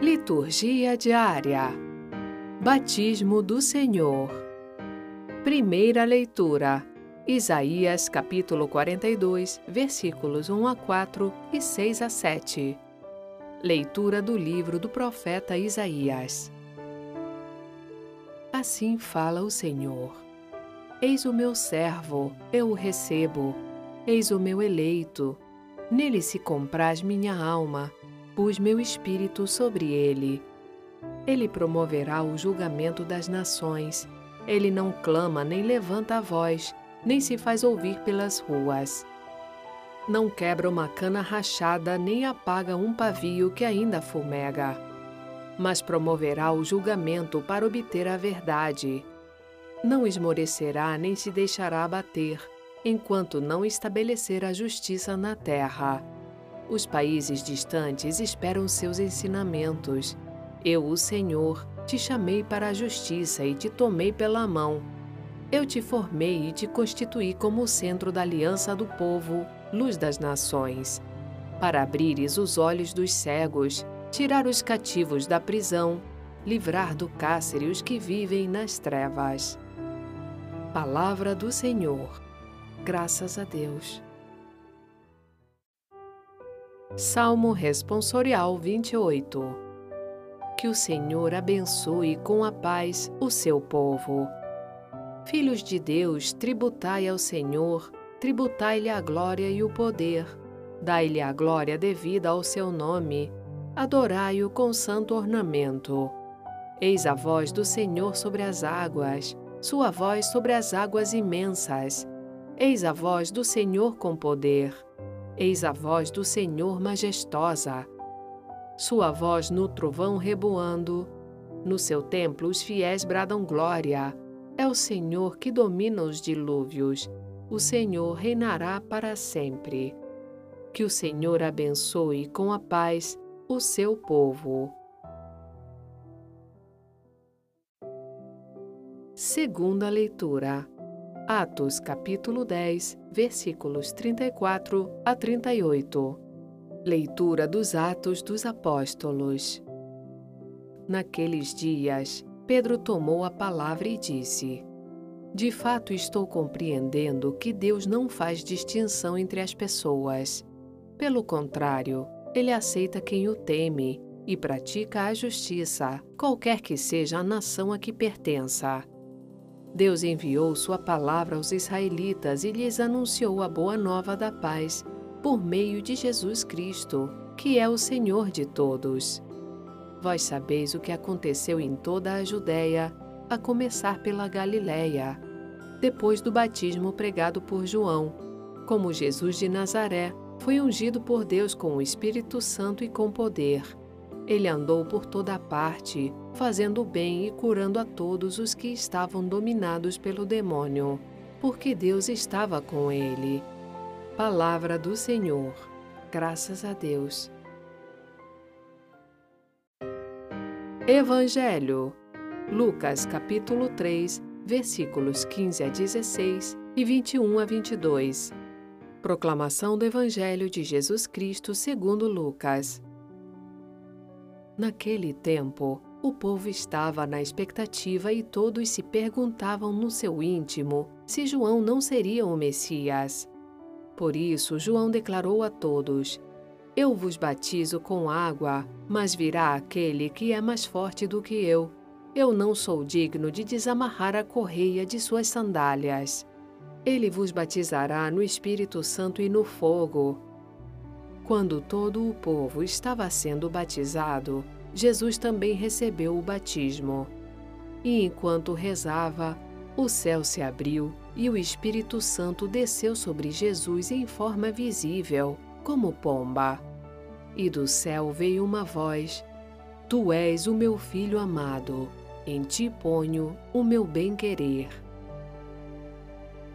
Liturgia diária. Batismo do Senhor. Primeira leitura. Isaías capítulo 42, versículos 1 a 4 e 6 a 7. Leitura do livro do profeta Isaías. Assim fala o Senhor. Eis o meu servo, eu o recebo. Eis o meu eleito. Nele se compraz minha alma pus meu espírito sobre ele. Ele promoverá o julgamento das nações. Ele não clama nem levanta a voz, nem se faz ouvir pelas ruas. Não quebra uma cana rachada, nem apaga um pavio que ainda fumega. Mas promoverá o julgamento para obter a verdade. Não esmorecerá nem se deixará abater, enquanto não estabelecer a justiça na terra. Os países distantes esperam seus ensinamentos. Eu, o Senhor, te chamei para a justiça e te tomei pela mão. Eu te formei e te constituí como o centro da aliança do povo, luz das nações, para abrires os olhos dos cegos, tirar os cativos da prisão, livrar do cárcere os que vivem nas trevas. Palavra do Senhor. Graças a Deus. Salmo Responsorial 28 Que o Senhor abençoe com a paz o seu povo. Filhos de Deus, tributai ao Senhor, tributai-lhe a glória e o poder. Dai-lhe a glória devida ao seu nome, adorai-o com santo ornamento. Eis a voz do Senhor sobre as águas, sua voz sobre as águas imensas. Eis a voz do Senhor com poder Eis a voz do Senhor majestosa. Sua voz no trovão reboando. No seu templo os fiéis bradam glória. É o Senhor que domina os dilúvios. O Senhor reinará para sempre. Que o Senhor abençoe com a paz o seu povo. Segunda leitura. Atos capítulo 10, versículos 34 a 38. Leitura dos Atos dos Apóstolos. Naqueles dias, Pedro tomou a palavra e disse: De fato estou compreendendo que Deus não faz distinção entre as pessoas. Pelo contrário, ele aceita quem o teme e pratica a justiça, qualquer que seja a nação a que pertença. Deus enviou Sua palavra aos israelitas e lhes anunciou a boa nova da paz por meio de Jesus Cristo, que é o Senhor de todos. Vós sabeis o que aconteceu em toda a Judéia, a começar pela Galiléia, depois do batismo pregado por João, como Jesus de Nazaré foi ungido por Deus com o Espírito Santo e com poder. Ele andou por toda parte, fazendo o bem e curando a todos os que estavam dominados pelo demônio, porque Deus estava com ele. Palavra do Senhor. Graças a Deus. Evangelho. Lucas capítulo 3, versículos 15 a 16 e 21 a 22. Proclamação do Evangelho de Jesus Cristo segundo Lucas. Naquele tempo, o povo estava na expectativa e todos se perguntavam no seu íntimo se João não seria o Messias. Por isso, João declarou a todos: Eu vos batizo com água, mas virá aquele que é mais forte do que eu. Eu não sou digno de desamarrar a correia de suas sandálias. Ele vos batizará no Espírito Santo e no fogo. Quando todo o povo estava sendo batizado, Jesus também recebeu o batismo. E enquanto rezava, o céu se abriu e o Espírito Santo desceu sobre Jesus em forma visível, como pomba. E do céu veio uma voz: Tu és o meu filho amado, em ti ponho o meu bem-querer.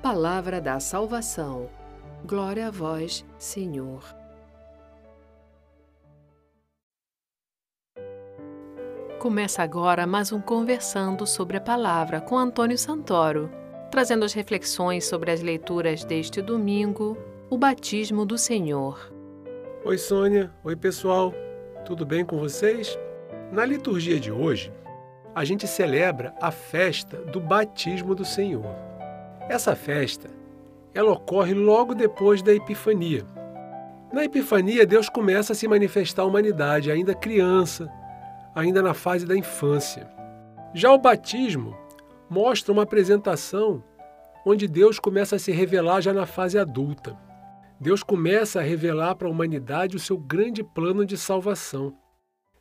Palavra da salvação. Glória a vós, Senhor. Começa agora mais um Conversando sobre a Palavra com Antônio Santoro, trazendo as reflexões sobre as leituras deste domingo, o batismo do Senhor. Oi, Sônia. Oi, pessoal. Tudo bem com vocês? Na liturgia de hoje, a gente celebra a festa do batismo do Senhor. Essa festa, ela ocorre logo depois da Epifania. Na Epifania, Deus começa a se manifestar à humanidade, ainda criança, ainda na fase da infância. Já o batismo mostra uma apresentação onde Deus começa a se revelar já na fase adulta. Deus começa a revelar para a humanidade o seu grande plano de salvação.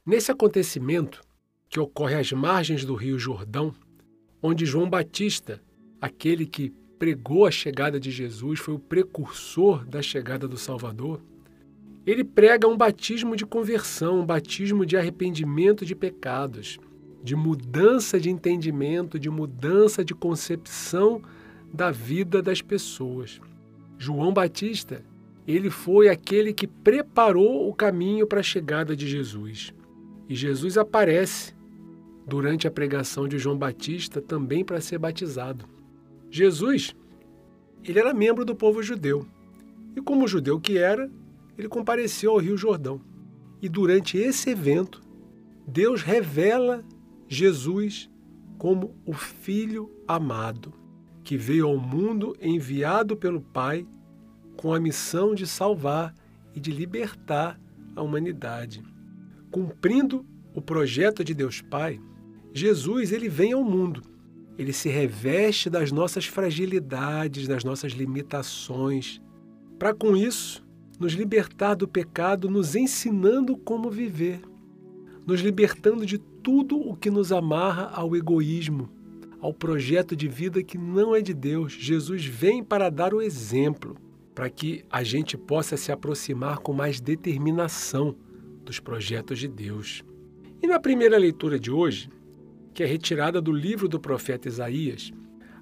Nesse acontecimento, que ocorre às margens do Rio Jordão, onde João Batista, aquele que pregou a chegada de Jesus, foi o precursor da chegada do Salvador, ele prega um batismo de conversão, um batismo de arrependimento de pecados, de mudança de entendimento, de mudança de concepção da vida das pessoas. João Batista, ele foi aquele que preparou o caminho para a chegada de Jesus. E Jesus aparece durante a pregação de João Batista também para ser batizado. Jesus, ele era membro do povo judeu. E como judeu que era, ele compareceu ao Rio Jordão. E durante esse evento, Deus revela Jesus como o Filho amado, que veio ao mundo enviado pelo Pai com a missão de salvar e de libertar a humanidade. Cumprindo o projeto de Deus Pai, Jesus ele vem ao mundo. Ele se reveste das nossas fragilidades, das nossas limitações, para com isso nos libertar do pecado, nos ensinando como viver, nos libertando de tudo o que nos amarra ao egoísmo, ao projeto de vida que não é de Deus. Jesus vem para dar o exemplo, para que a gente possa se aproximar com mais determinação dos projetos de Deus. E na primeira leitura de hoje, que é retirada do livro do profeta Isaías,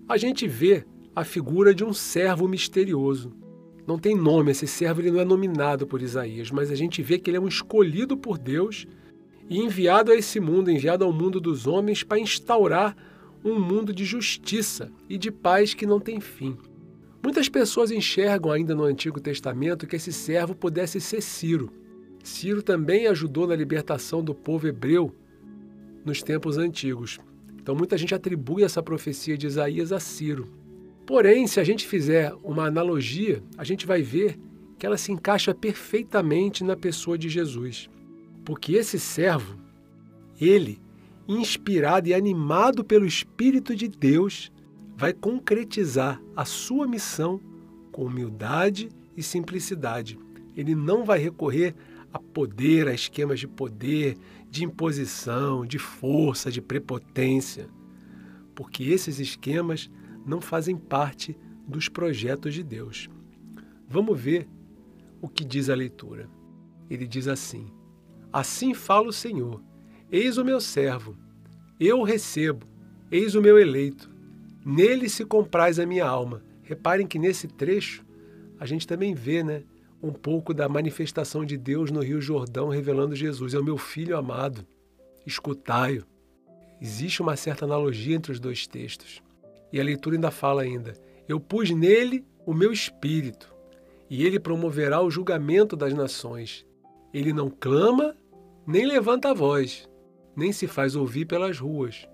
a gente vê a figura de um servo misterioso. Não tem nome, esse servo ele não é nominado por Isaías, mas a gente vê que ele é um escolhido por Deus e enviado a esse mundo, enviado ao mundo dos homens para instaurar um mundo de justiça e de paz que não tem fim. Muitas pessoas enxergam ainda no Antigo Testamento que esse servo pudesse ser Ciro. Ciro também ajudou na libertação do povo hebreu nos tempos antigos. Então muita gente atribui essa profecia de Isaías a Ciro. Porém, se a gente fizer uma analogia, a gente vai ver que ela se encaixa perfeitamente na pessoa de Jesus. Porque esse servo, ele, inspirado e animado pelo Espírito de Deus, vai concretizar a sua missão com humildade e simplicidade. Ele não vai recorrer a poder, a esquemas de poder, de imposição, de força, de prepotência, porque esses esquemas não fazem parte dos projetos de Deus. Vamos ver o que diz a leitura. Ele diz assim: Assim fala o Senhor: Eis o meu servo, eu o recebo, eis o meu eleito, nele se compraz a minha alma. Reparem que nesse trecho a gente também vê, né? um pouco da manifestação de Deus no Rio Jordão, revelando Jesus. É o meu filho amado, escutai-o. Existe uma certa analogia entre os dois textos. E a leitura ainda fala ainda: Eu pus nele o meu espírito, e ele promoverá o julgamento das nações. Ele não clama, nem levanta a voz, nem se faz ouvir pelas ruas.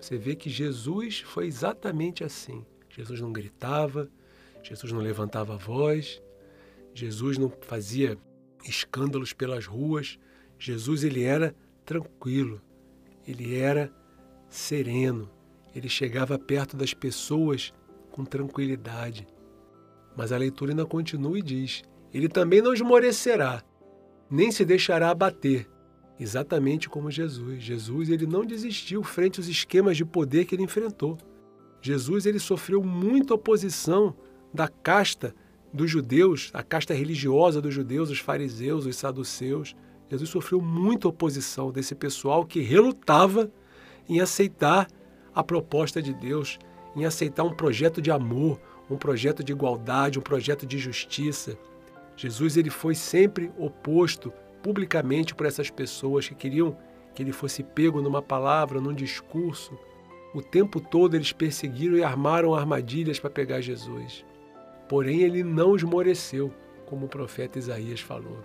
Você vê que Jesus foi exatamente assim. Jesus não gritava, Jesus não levantava a voz, Jesus não fazia escândalos pelas ruas. Jesus ele era tranquilo, ele era sereno, ele chegava perto das pessoas com tranquilidade. Mas a leitura ainda continua e diz: Ele também não esmorecerá, nem se deixará abater, exatamente como Jesus. Jesus ele não desistiu frente aos esquemas de poder que ele enfrentou. Jesus ele sofreu muita oposição da casta dos judeus, a casta religiosa dos judeus, os fariseus, os saduceus. Jesus sofreu muita oposição desse pessoal que relutava em aceitar a proposta de Deus, em aceitar um projeto de amor, um projeto de igualdade, um projeto de justiça. Jesus ele foi sempre oposto publicamente por essas pessoas que queriam que ele fosse pego numa palavra, num discurso. O tempo todo eles perseguiram e armaram armadilhas para pegar Jesus. Porém, ele não esmoreceu, como o profeta Isaías falou.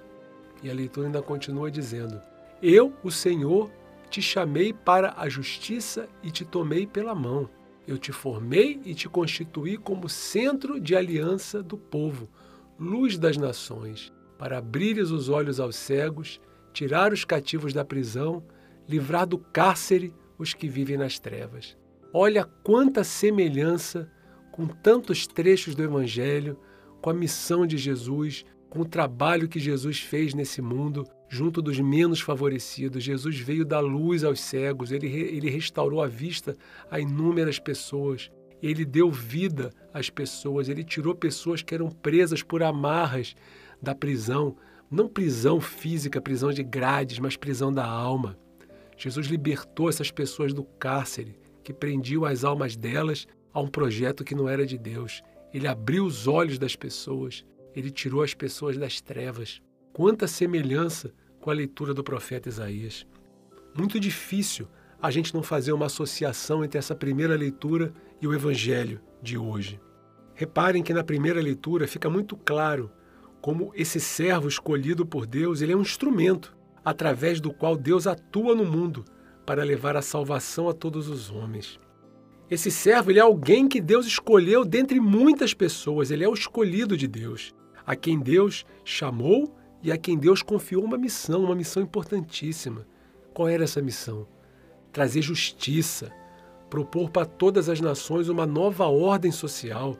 E a leitura ainda continua dizendo: Eu, o Senhor, te chamei para a justiça e te tomei pela mão. Eu te formei e te constituí como centro de aliança do povo, luz das nações, para abrires os olhos aos cegos, tirar os cativos da prisão, livrar do cárcere os que vivem nas trevas. Olha quanta semelhança com tantos trechos do Evangelho, com a missão de Jesus, com o trabalho que Jesus fez nesse mundo, junto dos menos favorecidos. Jesus veio dar luz aos cegos, ele, ele restaurou a vista a inúmeras pessoas, ele deu vida às pessoas, ele tirou pessoas que eram presas por amarras da prisão, não prisão física, prisão de grades, mas prisão da alma. Jesus libertou essas pessoas do cárcere, que prendiam as almas delas a um projeto que não era de Deus. Ele abriu os olhos das pessoas, ele tirou as pessoas das trevas. Quanta semelhança com a leitura do profeta Isaías. Muito difícil a gente não fazer uma associação entre essa primeira leitura e o evangelho de hoje. Reparem que na primeira leitura fica muito claro como esse servo escolhido por Deus, ele é um instrumento através do qual Deus atua no mundo para levar a salvação a todos os homens. Esse servo ele é alguém que Deus escolheu dentre muitas pessoas, ele é o escolhido de Deus, a quem Deus chamou e a quem Deus confiou uma missão, uma missão importantíssima. Qual era essa missão? Trazer justiça, propor para todas as nações uma nova ordem social,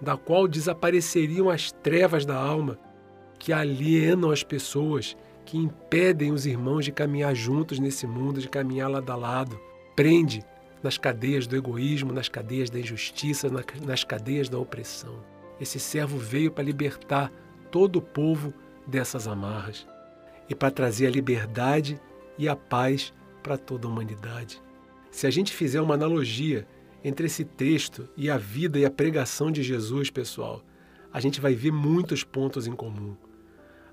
da qual desapareceriam as trevas da alma que alienam as pessoas que impedem os irmãos de caminhar juntos nesse mundo, de caminhar lado a lado. Prende nas cadeias do egoísmo, nas cadeias da injustiça, nas cadeias da opressão. Esse servo veio para libertar todo o povo dessas amarras e para trazer a liberdade e a paz para toda a humanidade. Se a gente fizer uma analogia entre esse texto e a vida e a pregação de Jesus, pessoal, a gente vai ver muitos pontos em comum.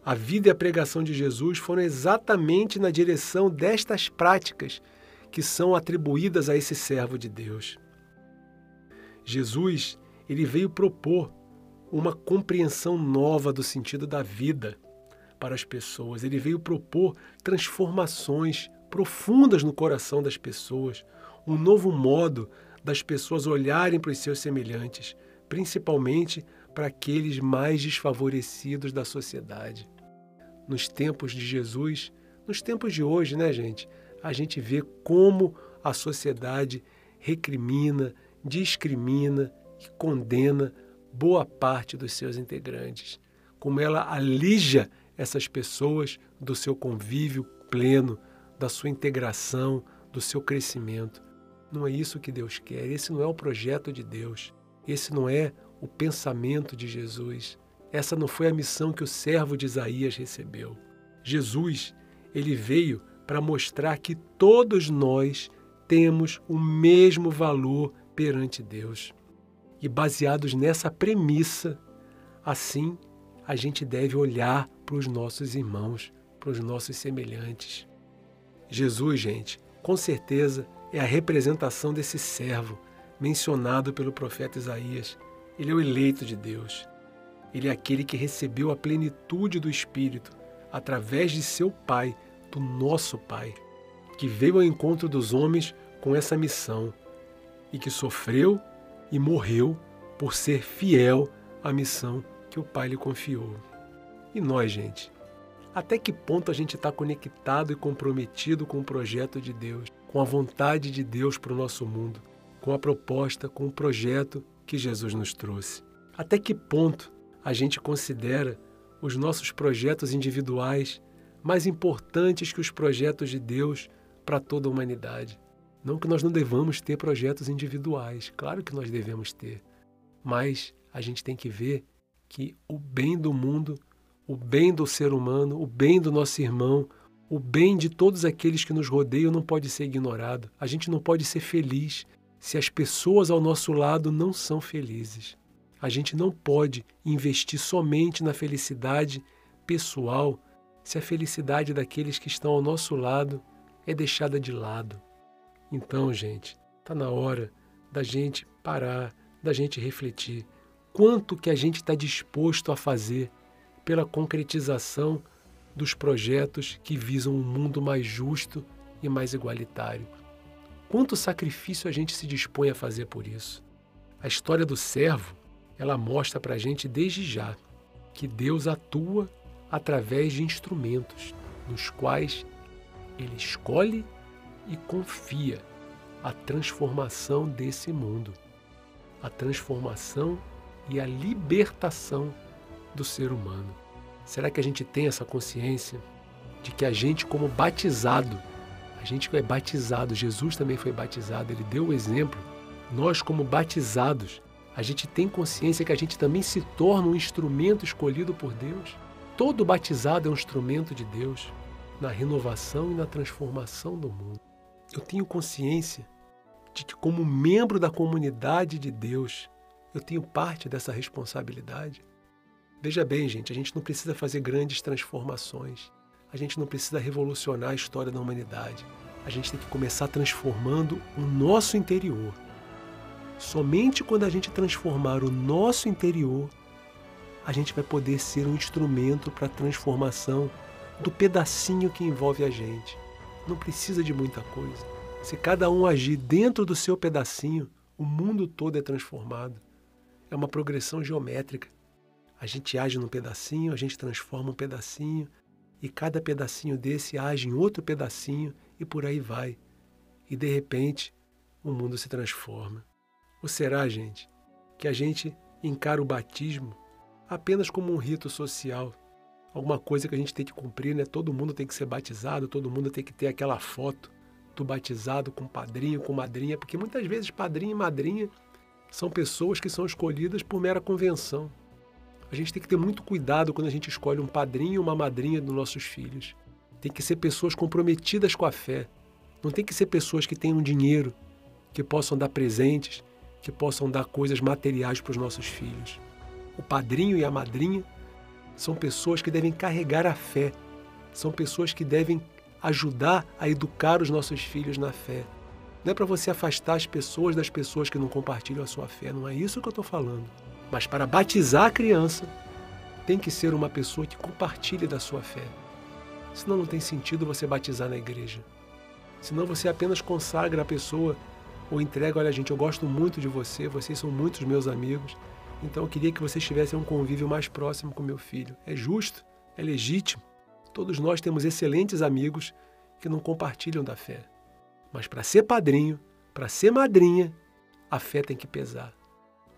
A vida e a pregação de Jesus foram exatamente na direção destas práticas que são atribuídas a esse servo de Deus. Jesus, ele veio propor uma compreensão nova do sentido da vida para as pessoas. Ele veio propor transformações profundas no coração das pessoas, um novo modo das pessoas olharem para os seus semelhantes, principalmente para aqueles mais desfavorecidos da sociedade. Nos tempos de Jesus, nos tempos de hoje, né, gente? A gente vê como a sociedade recrimina, discrimina e condena boa parte dos seus integrantes. Como ela alija essas pessoas do seu convívio pleno, da sua integração, do seu crescimento. Não é isso que Deus quer, esse não é o projeto de Deus, esse não é o pensamento de Jesus. Essa não foi a missão que o servo de Isaías recebeu. Jesus, ele veio para mostrar que todos nós temos o mesmo valor perante Deus. E baseados nessa premissa, assim a gente deve olhar para os nossos irmãos, para os nossos semelhantes. Jesus, gente, com certeza é a representação desse servo mencionado pelo profeta Isaías. Ele é o eleito de Deus. Ele é aquele que recebeu a plenitude do Espírito através de seu Pai, do nosso Pai, que veio ao encontro dos homens com essa missão e que sofreu e morreu por ser fiel à missão que o Pai lhe confiou. E nós, gente? Até que ponto a gente está conectado e comprometido com o projeto de Deus? com a vontade de Deus para o nosso mundo, com a proposta, com o projeto que Jesus nos trouxe. Até que ponto a gente considera os nossos projetos individuais mais importantes que os projetos de Deus para toda a humanidade? Não que nós não devamos ter projetos individuais, claro que nós devemos ter, mas a gente tem que ver que o bem do mundo, o bem do ser humano, o bem do nosso irmão, o bem de todos aqueles que nos rodeiam não pode ser ignorado. A gente não pode ser feliz se as pessoas ao nosso lado não são felizes. A gente não pode investir somente na felicidade pessoal se a felicidade daqueles que estão ao nosso lado é deixada de lado. Então, gente, está na hora da gente parar, da gente refletir quanto que a gente está disposto a fazer pela concretização dos projetos que visam um mundo mais justo e mais igualitário. Quanto sacrifício a gente se dispõe a fazer por isso? A história do servo, ela mostra para a gente desde já que Deus atua através de instrumentos nos quais ele escolhe e confia a transformação desse mundo, a transformação e a libertação do ser humano. Será que a gente tem essa consciência de que a gente, como batizado, a gente é batizado, Jesus também foi batizado, ele deu o exemplo. Nós, como batizados, a gente tem consciência que a gente também se torna um instrumento escolhido por Deus. Todo batizado é um instrumento de Deus na renovação e na transformação do mundo. Eu tenho consciência de que, como membro da comunidade de Deus, eu tenho parte dessa responsabilidade. Veja bem, gente, a gente não precisa fazer grandes transformações. A gente não precisa revolucionar a história da humanidade. A gente tem que começar transformando o nosso interior. Somente quando a gente transformar o nosso interior, a gente vai poder ser um instrumento para a transformação do pedacinho que envolve a gente. Não precisa de muita coisa. Se cada um agir dentro do seu pedacinho, o mundo todo é transformado. É uma progressão geométrica. A gente age num pedacinho, a gente transforma um pedacinho, e cada pedacinho desse age em outro pedacinho e por aí vai. E de repente, o mundo se transforma. Ou será, gente, que a gente encara o batismo apenas como um rito social, alguma coisa que a gente tem que cumprir, né? Todo mundo tem que ser batizado, todo mundo tem que ter aquela foto do batizado com padrinho, com madrinha, porque muitas vezes padrinho e madrinha são pessoas que são escolhidas por mera convenção. A gente tem que ter muito cuidado quando a gente escolhe um padrinho ou uma madrinha dos nossos filhos. Tem que ser pessoas comprometidas com a fé. Não tem que ser pessoas que tenham dinheiro, que possam dar presentes, que possam dar coisas materiais para os nossos filhos. O padrinho e a madrinha são pessoas que devem carregar a fé, são pessoas que devem ajudar a educar os nossos filhos na fé. Não é para você afastar as pessoas das pessoas que não compartilham a sua fé, não é isso que eu estou falando. Mas para batizar a criança, tem que ser uma pessoa que compartilhe da sua fé. Senão não tem sentido você batizar na igreja. Senão você apenas consagra a pessoa ou entrega, olha gente, eu gosto muito de você, vocês são muitos meus amigos, então eu queria que vocês tivessem um convívio mais próximo com meu filho. É justo, é legítimo. Todos nós temos excelentes amigos que não compartilham da fé. Mas para ser padrinho, para ser madrinha, a fé tem que pesar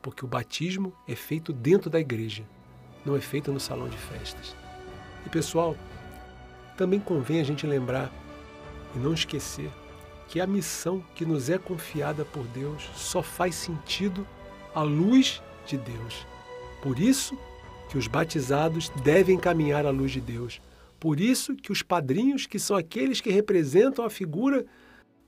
porque o batismo é feito dentro da igreja, não é feito no salão de festas. E pessoal, também convém a gente lembrar e não esquecer que a missão que nos é confiada por Deus só faz sentido à luz de Deus. Por isso que os batizados devem caminhar à luz de Deus. Por isso que os padrinhos, que são aqueles que representam a figura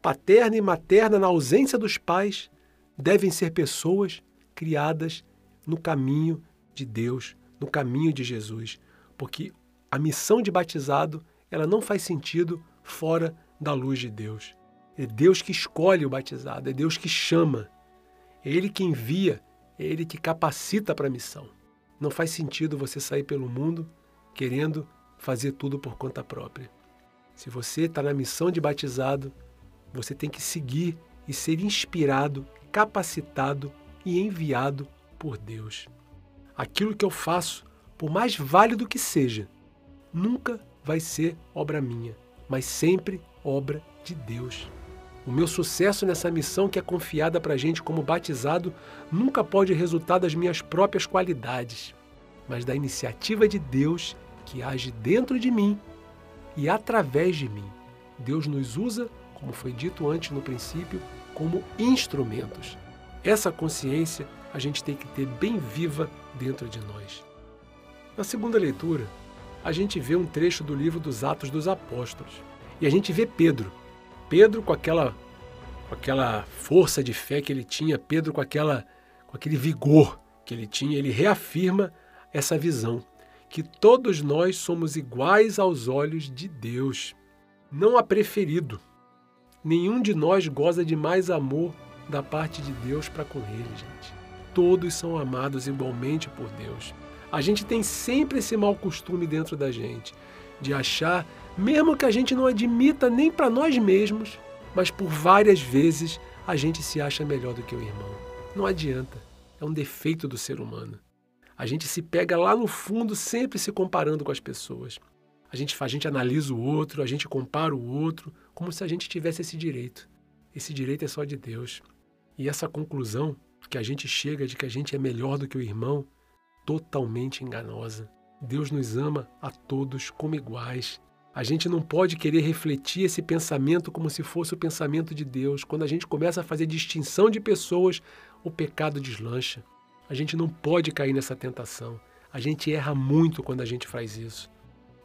paterna e materna na ausência dos pais, devem ser pessoas criadas no caminho de Deus, no caminho de Jesus, porque a missão de batizado, ela não faz sentido fora da luz de Deus. É Deus que escolhe o batizado, é Deus que chama, é Ele que envia, Ele que capacita para a missão. Não faz sentido você sair pelo mundo querendo fazer tudo por conta própria. Se você está na missão de batizado, você tem que seguir e ser inspirado, capacitado e enviado por Deus. Aquilo que eu faço, por mais válido que seja, nunca vai ser obra minha, mas sempre obra de Deus. O meu sucesso nessa missão que é confiada para a gente como batizado nunca pode resultar das minhas próprias qualidades, mas da iniciativa de Deus que age dentro de mim e através de mim. Deus nos usa, como foi dito antes no princípio, como instrumentos. Essa consciência a gente tem que ter bem viva dentro de nós. Na segunda leitura, a gente vê um trecho do livro dos Atos dos Apóstolos. E a gente vê Pedro. Pedro com aquela com aquela força de fé que ele tinha, Pedro com aquela com aquele vigor que ele tinha, ele reafirma essa visão que todos nós somos iguais aos olhos de Deus. Não há preferido. Nenhum de nós goza de mais amor da parte de Deus para com ele, gente. Todos são amados igualmente por Deus. A gente tem sempre esse mau costume dentro da gente de achar mesmo que a gente não admita nem para nós mesmos, mas por várias vezes a gente se acha melhor do que o irmão. Não adianta, é um defeito do ser humano. A gente se pega lá no fundo sempre se comparando com as pessoas. A gente, a gente analisa o outro, a gente compara o outro, como se a gente tivesse esse direito. Esse direito é só de Deus. E essa conclusão que a gente chega de que a gente é melhor do que o irmão, totalmente enganosa. Deus nos ama a todos como iguais. A gente não pode querer refletir esse pensamento como se fosse o pensamento de Deus. Quando a gente começa a fazer distinção de pessoas, o pecado deslancha. A gente não pode cair nessa tentação. A gente erra muito quando a gente faz isso.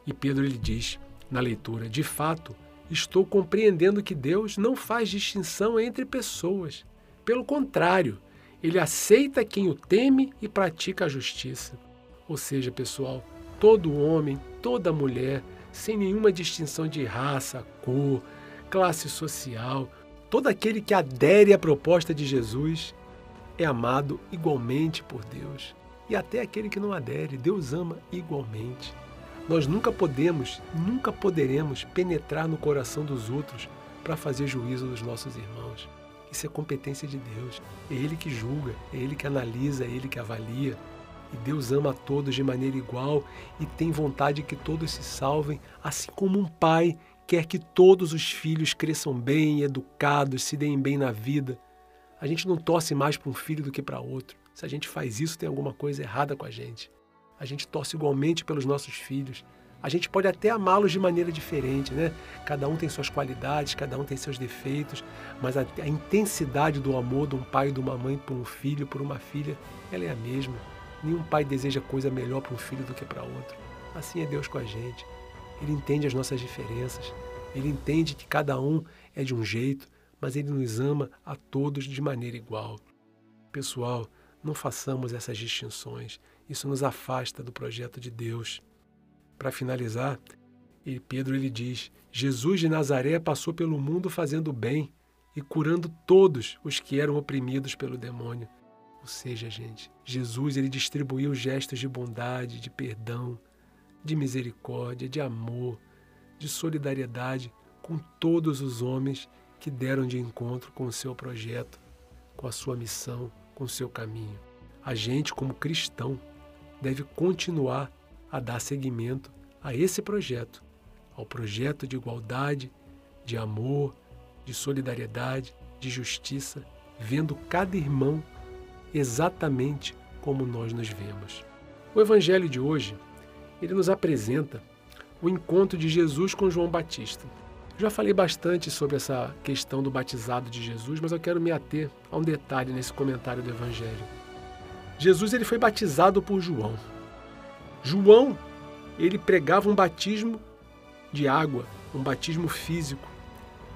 E Pedro ele diz na leitura: De fato, estou compreendendo que Deus não faz distinção entre pessoas. Pelo contrário, ele aceita quem o teme e pratica a justiça. Ou seja, pessoal, todo homem, toda mulher, sem nenhuma distinção de raça, cor, classe social, todo aquele que adere à proposta de Jesus é amado igualmente por Deus. E até aquele que não adere, Deus ama igualmente. Nós nunca podemos, nunca poderemos penetrar no coração dos outros para fazer juízo dos nossos irmãos. Isso é competência de Deus. É Ele que julga, é Ele que analisa, é Ele que avalia. E Deus ama a todos de maneira igual e tem vontade que todos se salvem, assim como um pai quer que todos os filhos cresçam bem, educados, se deem bem na vida. A gente não torce mais para um filho do que para outro. Se a gente faz isso, tem alguma coisa errada com a gente. A gente torce igualmente pelos nossos filhos. A gente pode até amá-los de maneira diferente, né? Cada um tem suas qualidades, cada um tem seus defeitos, mas a, a intensidade do amor de um pai e de uma mãe por um filho, por uma filha, ela é a mesma. Nenhum pai deseja coisa melhor para um filho do que para outro. Assim é Deus com a gente. Ele entende as nossas diferenças. Ele entende que cada um é de um jeito, mas ele nos ama a todos de maneira igual. Pessoal, não façamos essas distinções. Isso nos afasta do projeto de Deus. Para finalizar, Pedro ele diz: Jesus de Nazaré passou pelo mundo fazendo bem e curando todos os que eram oprimidos pelo demônio. Ou seja, gente, Jesus ele distribuiu gestos de bondade, de perdão, de misericórdia, de amor, de solidariedade com todos os homens que deram de encontro com o seu projeto, com a sua missão, com o seu caminho. A gente, como cristão, deve continuar a dar seguimento a esse projeto, ao projeto de igualdade, de amor, de solidariedade, de justiça, vendo cada irmão exatamente como nós nos vemos. O evangelho de hoje, ele nos apresenta o encontro de Jesus com João Batista. Já falei bastante sobre essa questão do batizado de Jesus, mas eu quero me ater a um detalhe nesse comentário do evangelho. Jesus ele foi batizado por João. João, ele pregava um batismo de água, um batismo físico,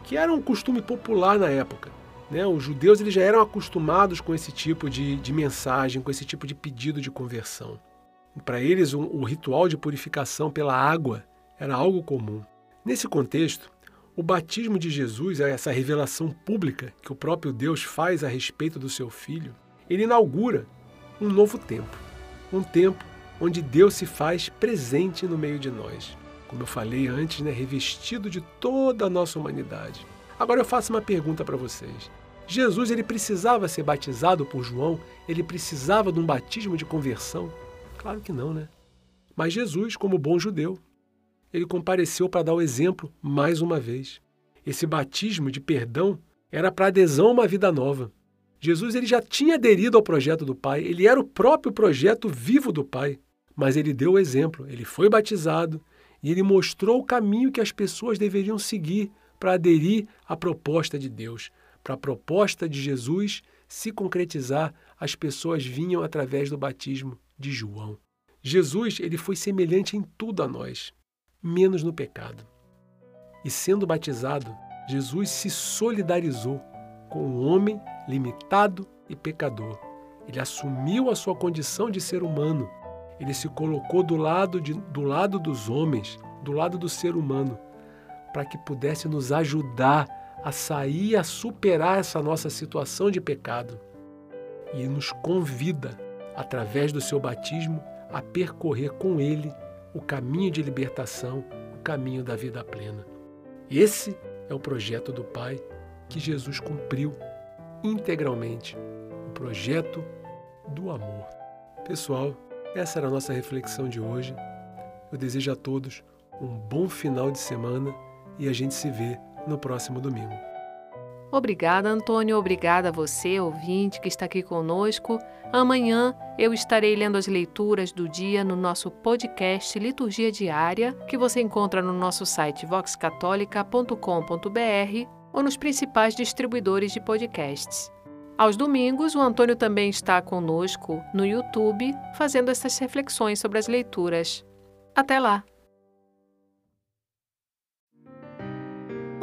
que era um costume popular na época. Né? Os judeus eles já eram acostumados com esse tipo de, de mensagem, com esse tipo de pedido de conversão. Para eles, um, o ritual de purificação pela água era algo comum. Nesse contexto, o batismo de Jesus, essa revelação pública que o próprio Deus faz a respeito do seu filho, ele inaugura um novo tempo. Um tempo onde Deus se faz presente no meio de nós. Como eu falei antes, né, revestido de toda a nossa humanidade. Agora eu faço uma pergunta para vocês. Jesus ele precisava ser batizado por João? Ele precisava de um batismo de conversão? Claro que não, né? Mas Jesus, como bom judeu, ele compareceu para dar o exemplo mais uma vez. Esse batismo de perdão era para adesão a uma vida nova. Jesus ele já tinha aderido ao projeto do Pai, ele era o próprio projeto vivo do Pai, mas ele deu o exemplo, ele foi batizado e ele mostrou o caminho que as pessoas deveriam seguir para aderir à proposta de Deus. Para a proposta de Jesus se concretizar, as pessoas vinham através do batismo de João. Jesus ele foi semelhante em tudo a nós, menos no pecado. E sendo batizado, Jesus se solidarizou com o homem limitado e pecador. Ele assumiu a sua condição de ser humano. Ele se colocou do lado, de, do lado dos homens, do lado do ser humano, para que pudesse nos ajudar a sair, a superar essa nossa situação de pecado. E nos convida, através do seu batismo, a percorrer com Ele o caminho de libertação, o caminho da vida plena. Esse é o projeto do Pai que Jesus cumpriu integralmente o projeto do amor. Pessoal, essa era a nossa reflexão de hoje. Eu desejo a todos um bom final de semana e a gente se vê no próximo domingo. Obrigada, Antônio. Obrigada a você, ouvinte, que está aqui conosco. Amanhã eu estarei lendo as leituras do dia no nosso podcast Liturgia Diária, que você encontra no nosso site voxcatólica.com.br ou nos principais distribuidores de podcasts. Aos domingos, o Antônio também está conosco no YouTube, fazendo essas reflexões sobre as leituras. Até lá!